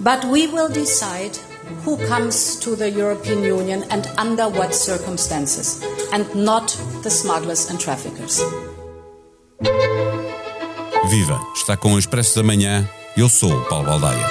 But we will decide who comes to the European Union and under what circumstances, and not the smugglers and traffickers. Viva! Está com o Expresso da Manhã. Eu sou o Paulo Baldaia.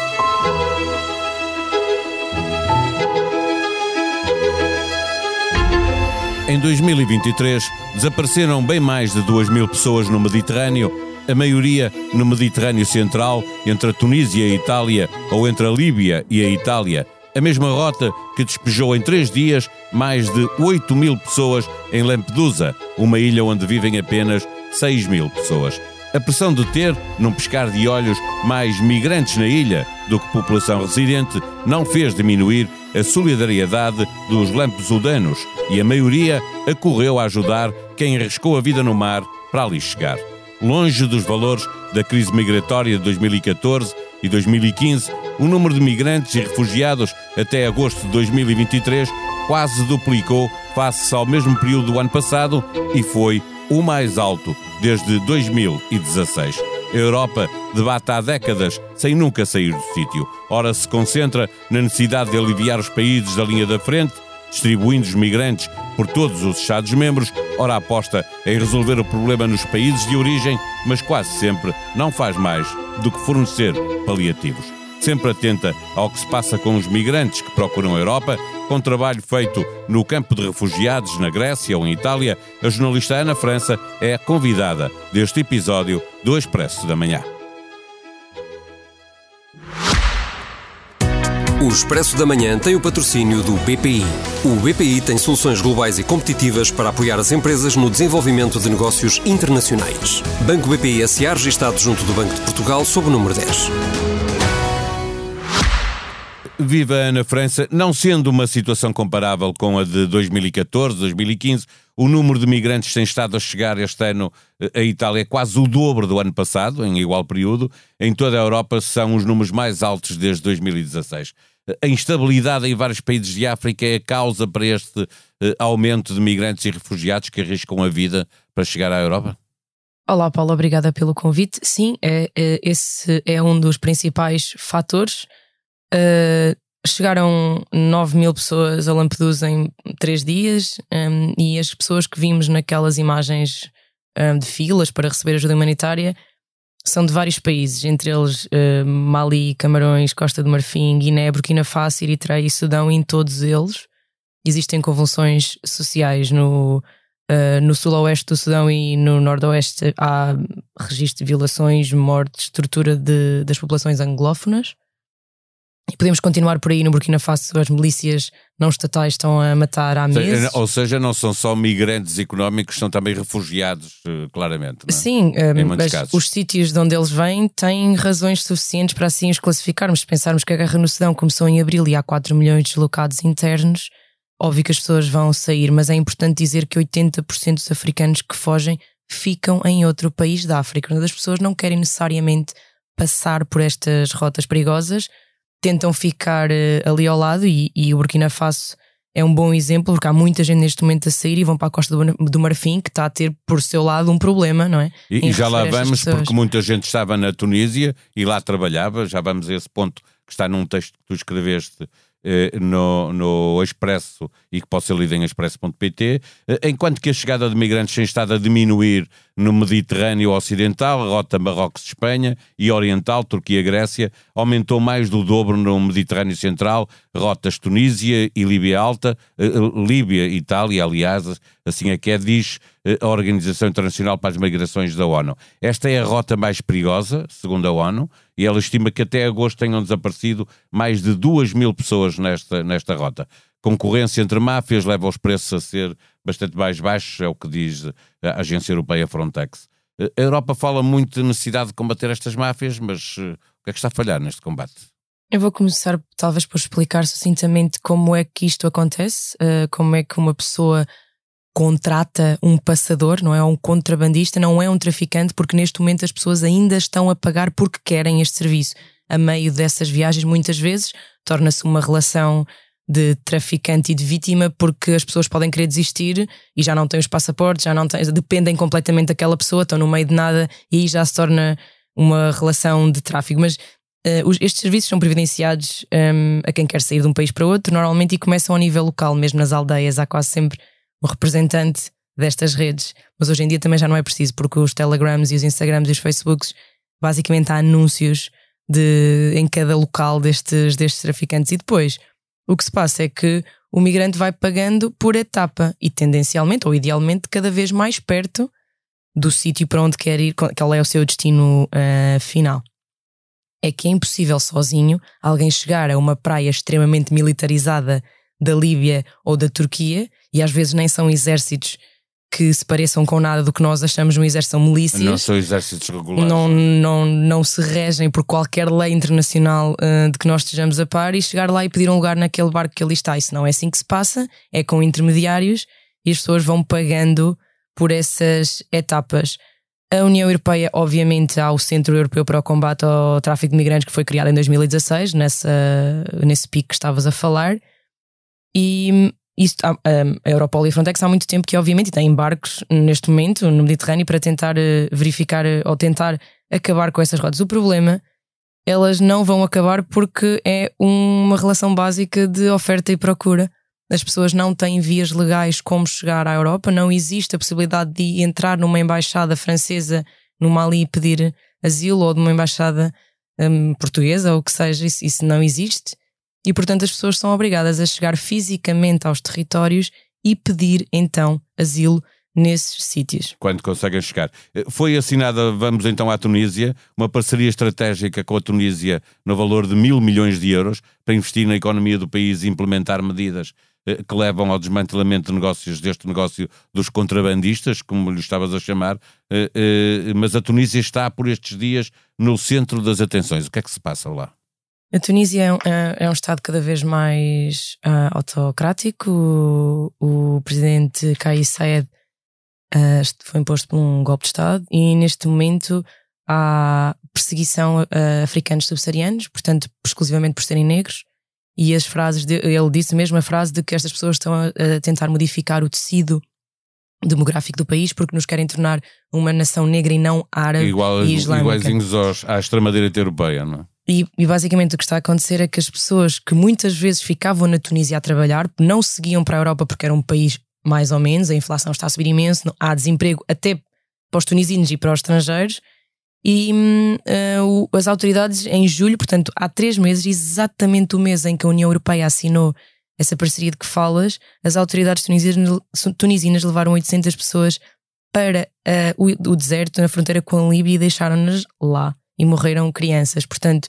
Em 2023, desapareceram bem mais de 2 mil pessoas no Mediterrâneo, a maioria no Mediterrâneo Central, entre a Tunísia e a Itália ou entre a Líbia e a Itália. A mesma rota que despejou em três dias mais de 8 mil pessoas em Lampedusa, uma ilha onde vivem apenas 6 mil pessoas. A pressão de ter, num pescar de olhos, mais migrantes na ilha do que população residente não fez diminuir a solidariedade dos lampesudanos e a maioria acorreu a ajudar quem arriscou a vida no mar para ali chegar. Longe dos valores da crise migratória de 2014 e 2015, o número de migrantes e refugiados até agosto de 2023 quase duplicou face ao mesmo período do ano passado e foi o mais alto desde 2016. A Europa debate há décadas sem nunca sair do sítio. Ora se concentra na necessidade de aliviar os países da linha da frente, distribuindo os migrantes por todos os Estados-membros, ora aposta em resolver o problema nos países de origem, mas quase sempre não faz mais do que fornecer paliativos. Sempre atenta ao que se passa com os migrantes que procuram a Europa, com trabalho feito no campo de refugiados na Grécia ou em Itália, a jornalista Ana França é convidada deste episódio do Expresso da Manhã. O Expresso da Manhã tem o patrocínio do BPI. O BPI tem soluções globais e competitivas para apoiar as empresas no desenvolvimento de negócios internacionais. Banco BPI SA registado junto do Banco de Portugal sob o número 10. Viva Ana França, não sendo uma situação comparável com a de 2014, 2015, o número de migrantes tem estado a chegar este ano à Itália é quase o dobro do ano passado, em igual período. Em toda a Europa são os números mais altos desde 2016. A instabilidade em vários países de África é a causa para este uh, aumento de migrantes e refugiados que arriscam a vida para chegar à Europa? Olá, Paulo, obrigada pelo convite. Sim, é, é, esse é um dos principais fatores. Uh, chegaram 9 mil pessoas a Lampedusa em 3 dias um, e as pessoas que vimos naquelas imagens um, de filas para receber ajuda humanitária são de vários países, entre eles uh, Mali, Camarões, Costa do Marfim, Guiné, Burkina Faso, Eritreia e Sudão. E em todos eles existem convulsões sociais. No, uh, no sul-oeste do Sudão e no nord-oeste há registro de violações, mortes, tortura de, das populações anglófonas. E podemos continuar por aí no Burkina Faso, as milícias não estatais estão a matar há meses. Ou seja, não são só migrantes económicos, são também refugiados, eh, claramente. É? Sim, um, mas casos. os sítios de onde eles vêm têm razões suficientes para assim os classificarmos. Se pensarmos que a guerra no Sudão começou em abril e há 4 milhões de deslocados internos, óbvio que as pessoas vão sair, mas é importante dizer que 80% dos africanos que fogem ficam em outro país da África. As pessoas não querem necessariamente passar por estas rotas perigosas tentam ficar uh, ali ao lado e, e, o Burkina Faso é um bom exemplo porque há muita gente neste momento a sair e vão para a Costa do, do Marfim que está a ter por seu lado um problema, não é? E, e já lá vamos porque muita gente estava na Tunísia e lá trabalhava, já vamos a esse ponto que está num texto que tu escreveste eh, no, no Expresso e que pode ser lido em expresso.pt, eh, enquanto que a chegada de migrantes tem estado a diminuir no Mediterrâneo Ocidental, rota Marrocos-Espanha e Oriental, Turquia-Grécia, aumentou mais do dobro no Mediterrâneo Central, rotas Tunísia e Líbia Alta, eh, Líbia, Itália, aliás, assim é que é, diz a Organização Internacional para as Migrações da ONU. Esta é a rota mais perigosa, segundo a ONU, e ela estima que até agosto tenham desaparecido mais de 2 mil pessoas nesta, nesta rota. Concorrência entre máfias leva os preços a ser bastante mais baixos, é o que diz a Agência Europeia Frontex. A Europa fala muito de necessidade de combater estas máfias, mas eh, o que é que está a falhar neste combate? Eu vou começar, talvez, por explicar sucintamente como é que isto acontece, como é que uma pessoa contrata um passador, não é um contrabandista, não é um traficante, porque neste momento as pessoas ainda estão a pagar porque querem este serviço. A meio dessas viagens, muitas vezes, torna-se uma relação de traficante e de vítima, porque as pessoas podem querer desistir e já não têm os passaportes, já não têm, dependem completamente daquela pessoa, estão no meio de nada e aí já se torna uma relação de tráfico. Mas Uh, estes serviços são providenciados um, a quem quer sair de um país para outro, normalmente, e começam ao nível local, mesmo nas aldeias. Há quase sempre um representante destas redes. Mas hoje em dia também já não é preciso, porque os Telegrams e os Instagrams e os Facebooks, basicamente há anúncios de, em cada local destes, destes traficantes. E depois, o que se passa é que o migrante vai pagando por etapa e tendencialmente ou idealmente cada vez mais perto do sítio para onde quer ir, qual é o seu destino uh, final é que é impossível sozinho alguém chegar a uma praia extremamente militarizada da Líbia ou da Turquia, e às vezes nem são exércitos que se pareçam com nada do que nós achamos um exército, são milícias. Não são exércitos regulares. Não, não, não se regem por qualquer lei internacional uh, de que nós estejamos a par e chegar lá e pedir um lugar naquele barco que ali está. Isso não é assim que se passa, é com intermediários e as pessoas vão pagando por essas etapas. A União Europeia, obviamente, há o Centro Europeu para o Combate ao Tráfico de Migrantes que foi criado em 2016, nessa, nesse pico que estavas a falar. E isto, a, a Europol e a Frontex há muito tempo que, obviamente, têm barcos neste momento no Mediterrâneo para tentar eh, verificar eh, ou tentar acabar com essas rotas. O problema, elas não vão acabar porque é uma relação básica de oferta e procura as pessoas não têm vias legais como chegar à Europa, não existe a possibilidade de entrar numa embaixada francesa no Mali e pedir asilo ou de uma embaixada um, portuguesa ou o que seja, isso, isso não existe. E portanto as pessoas são obrigadas a chegar fisicamente aos territórios e pedir então asilo nesses sítios. Quando conseguem chegar. Eh, foi assinada, vamos então à Tunísia, uma parceria estratégica com a Tunísia no valor de mil milhões de euros para investir na economia do país e implementar medidas eh, que levam ao desmantelamento de negócios, deste negócio dos contrabandistas, como lhe estavas a chamar, eh, mas a Tunísia está por estes dias no centro das atenções. O que é que se passa lá? A Tunísia é um, é, é um Estado cada vez mais uh, autocrático. O, o, presidente Kais Saied uh, foi imposto por um golpe de Estado e neste momento há perseguição a africanos subsaarianos, portanto, exclusivamente por serem negros e as frases, de, ele disse mesmo a frase de que estas pessoas estão a, a tentar modificar o tecido demográfico do país porque nos querem tornar uma nação negra e não árabe Igual, e islâmica. Iguaizinhos aos, à extrema-direita europeia, não é? E, e, basicamente o que está a acontecer é que as pessoas que muitas vezes ficavam na Tunísia a trabalhar não seguiam para a Europa porque era um país mais ou menos, a inflação está a subir imenso, há desemprego até para os tunisinos e para os estrangeiros e uh, as autoridades, em julho, portanto, há três meses, exatamente o mês em que a União Europeia assinou essa parceria de que falas, as autoridades tunisinas, tunisinas levaram 800 pessoas para uh, o, o, deserto, na fronteira com a Líbia, e deixaram-nas lá. E morreram crianças. Portanto,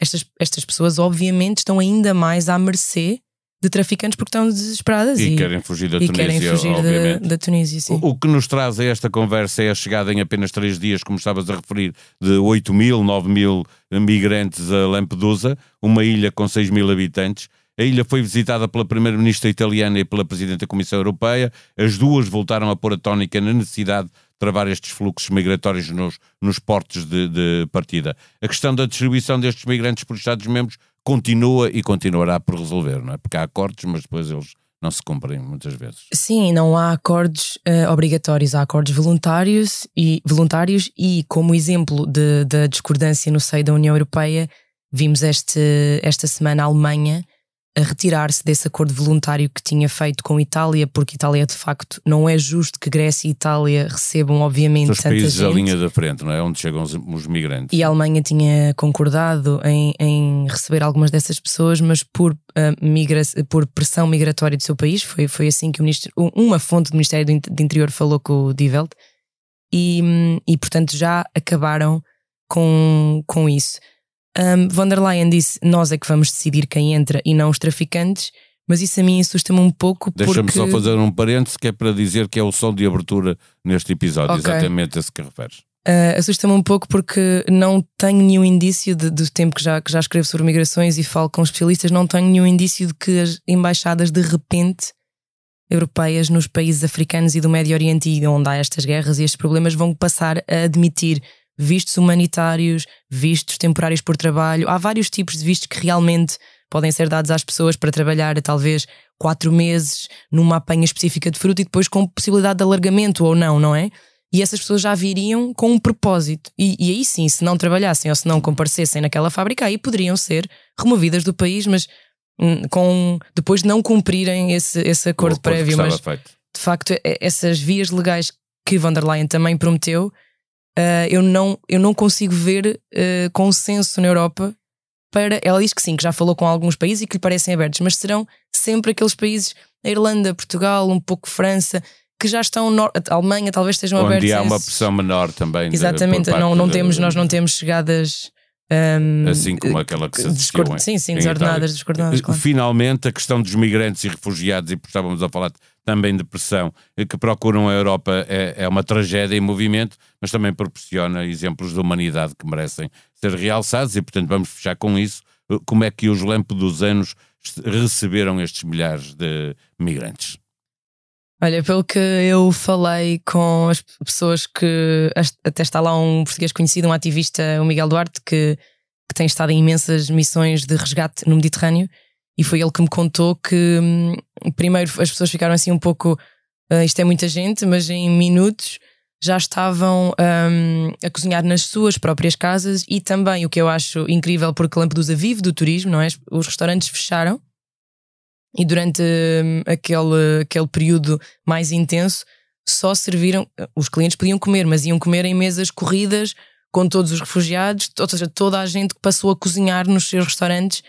estas, estas pessoas, obviamente, estão ainda mais à mercê de traficantes porque estão desesperadas e, e querem fugir da Tunísia. Querem fugir da, da, Tunísia sim. O, o, que nos traz a esta conversa é a chegada em apenas três dias, como estavas a referir, de 8 mil, 9 mil migrantes a Lampedusa, uma ilha com 6 mil habitantes. A ilha foi visitada pela Primeira-Ministra italiana e pela Presidente da Comissão Europeia. As duas voltaram a pôr a tónica na necessidade de travar estes fluxos migratórios nos, nos portos de, de partida. A questão da distribuição destes migrantes por Estados-membros continua e continuará por resolver, não é? Porque há acordos, mas depois eles não se cumprem muitas vezes. Sim, não há acordos uh, obrigatórios, há acordos voluntários e, voluntários e como exemplo da discordância no seio da União Europeia, vimos este, esta semana a Alemanha a retirar-se desse acordo voluntário que tinha feito com a Itália, porque Itália de facto não é justo que Grécia e Itália recebam, obviamente, São os países gente. da linha da frente, não é? Onde chegam os, os migrantes. E a Alemanha tinha concordado em, em receber algumas dessas pessoas, mas por, uh, migra por pressão migratória do seu país, foi, foi assim que o ministro, uma fonte do Ministério do Interior falou com o Die Welt, e, e portanto já acabaram com, com isso. Um, von der Leyen disse: Nós é que vamos decidir quem entra e não os traficantes, mas isso a mim assusta-me um pouco. Deixa-me porque... só fazer um parênteses que é para dizer que é o som de abertura neste episódio, okay. exatamente esse que referes. Uh, assusta-me um pouco porque não tenho nenhum indício de, do tempo que já, que já escrevo sobre migrações e falo com especialistas, não tenho nenhum indício de que as embaixadas de repente europeias nos países africanos e do Médio Oriente e onde há estas guerras e estes problemas vão passar a admitir vistos humanitários, vistos temporários por trabalho. Há vários tipos de vistos que realmente podem ser dados às pessoas para trabalhar talvez quatro meses numa apanha específica de fruta e depois com possibilidade de alargamento ou não, não é? e essas pessoas já viriam com um propósito. E, e, aí sim, se não trabalhassem ou se não comparecessem naquela fábrica, aí poderiam ser removidas do país, mas hum, com depois de não cumprirem esse, esse acordo prévio. Mas feito. de facto, essas vias legais que von der Leyen também prometeu, uh, eu, não, eu não consigo ver uh, consenso na Europa para. Ela diz que sim, que já falou com alguns países e que lhe parecem abertos, mas serão sempre aqueles países, a Irlanda, Portugal, um pouco França que já estão a Alemanha talvez estejam Onde abertos. Onde há uma pressão menor também. Exatamente, de, não, não temos, nós não temos chegadas. Um, assim como aquela que se assistiu em, Sim, sim, desordenadas, descoordenadas. Claro. Finalmente, a questão dos migrantes e refugiados, e estávamos a falar também de pressão, que procuram a Europa é, é uma tragédia em movimento, mas também proporciona exemplos de humanidade que merecem ser realçados, e portanto vamos fechar com isso. Como é que os Lampedusanos receberam estes milhares de migrantes? Olha, pelo que eu falei com as pessoas que até está lá um português conhecido, um ativista, o Miguel Duarte, que, que tem estado em imensas missões de resgate no Mediterrâneo, e foi ele que me contou que hum, primeiro as pessoas ficaram assim um pouco uh, isto é muita gente, mas em minutos já estavam um, a cozinhar nas suas próprias casas e também o que eu acho incrível porque Lampedusa vive do turismo, não é? Os restaurantes fecharam e durante hum, aquele, aquele período mais intenso só serviram, os clientes podiam comer, mas iam comer em mesas corridas com todos os refugiados, ou seja, toda a gente que passou a cozinhar nos seus restaurantes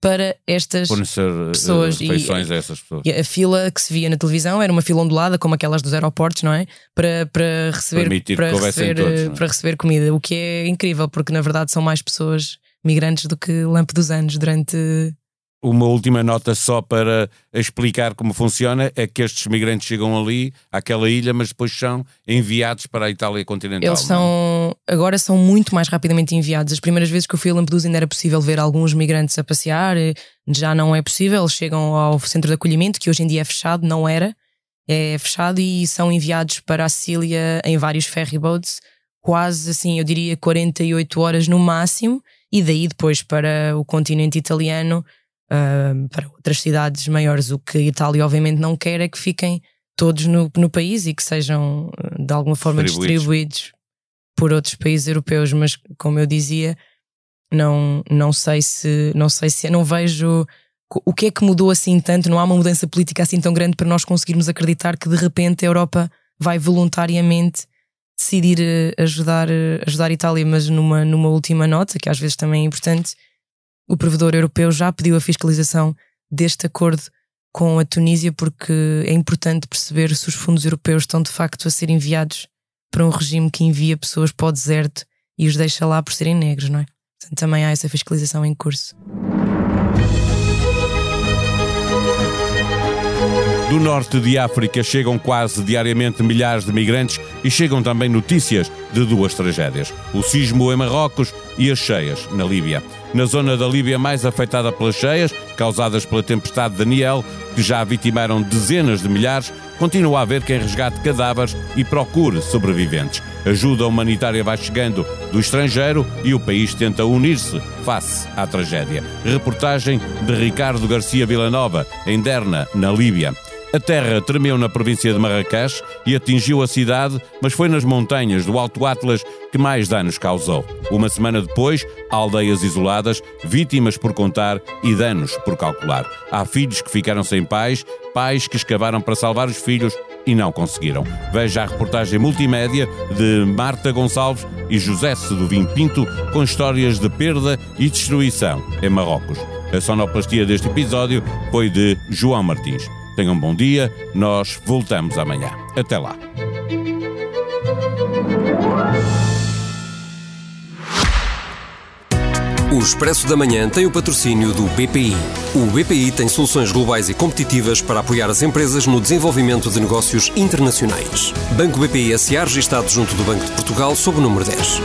para estas Fornecer eh, pessoas refeições e, a essas pessoas. E a fila que se via na televisão era uma fila ondulada, como aquelas dos aeroportos, não é? Para, para receber para receber, todos, é? para receber comida, o que é incrível, porque na verdade são mais pessoas migrantes do que dos anos durante uma última nota só para explicar como funciona: é que estes migrantes chegam ali, àquela ilha, mas depois são enviados para a Itália continental. Eles é? são, agora são muito mais rapidamente enviados. As primeiras vezes que eu fui a Lampedusa ainda era possível ver alguns migrantes a passear, já não é possível. Eles chegam ao centro de acolhimento, que hoje em dia é fechado, não era, é fechado, e são enviados para a Sicília em vários ferryboats, quase assim, eu diria 48 horas no máximo, e daí depois para o continente italiano para outras cidades maiores. O que a Itália, obviamente, não quer é que fiquem todos no, no país e que sejam ah, de alguma forma distribuídos. distribuídos por outros países europeus. Mas, como eu dizia, não, não sei se não sei se não vejo o que é que mudou assim tanto. Não há uma mudança política assim tão grande para nós conseguirmos acreditar que de repente a Europa vai voluntariamente decidir ah, ajudar, ajudar a Itália, mas numa, numa última nota, que às vezes também é importante, o provedor europeu já pediu a fiscalização deste acordo com a Tunísia porque é importante perceber se os fundos europeus estão de facto a ser enviados para um regime que envia pessoas para o deserto e os deixa lá por serem negros, não é? Portanto, também há essa fiscalização em curso. Do norte de África chegam quase diariamente milhares de migrantes e chegam também notícias de duas tragédias: o sismo em Marrocos e as cheias na Líbia. Na zona da Líbia mais afetada pelas cheias, causadas pela tempestade Daniel, que já vitimaram dezenas de milhares, continua a haver quem resgate cadáveres e procure sobreviventes. Ajuda humanitária vai chegando do estrangeiro e o país tenta unir-se face à tragédia. Reportagem de Ricardo Garcia Villanova, em Derna, na Líbia. A terra tremeu na província de Marrakech e atingiu a cidade, mas foi nas montanhas do Alto Atlas que mais danos causou. Uma semana depois, aldeias isoladas, vítimas por contar e danos por calcular. Há filhos que ficaram sem pais, pais que escavaram para salvar os filhos e não conseguiram. Veja a reportagem multimédia de Marta Gonçalves e José Seduvim Pinto com histórias de perda e destruição em Marrocos. A sonoplastia deste episódio foi de João Martins. Tenham um bom dia, nós voltamos amanhã. Até lá. O Expresso da Manhã tem o patrocínio do BPI. O BPI tem soluções globais e competitivas para apoiar as empresas no desenvolvimento de negócios internacionais. Banco BPI SA registado junto do Banco de Portugal sob o número 10.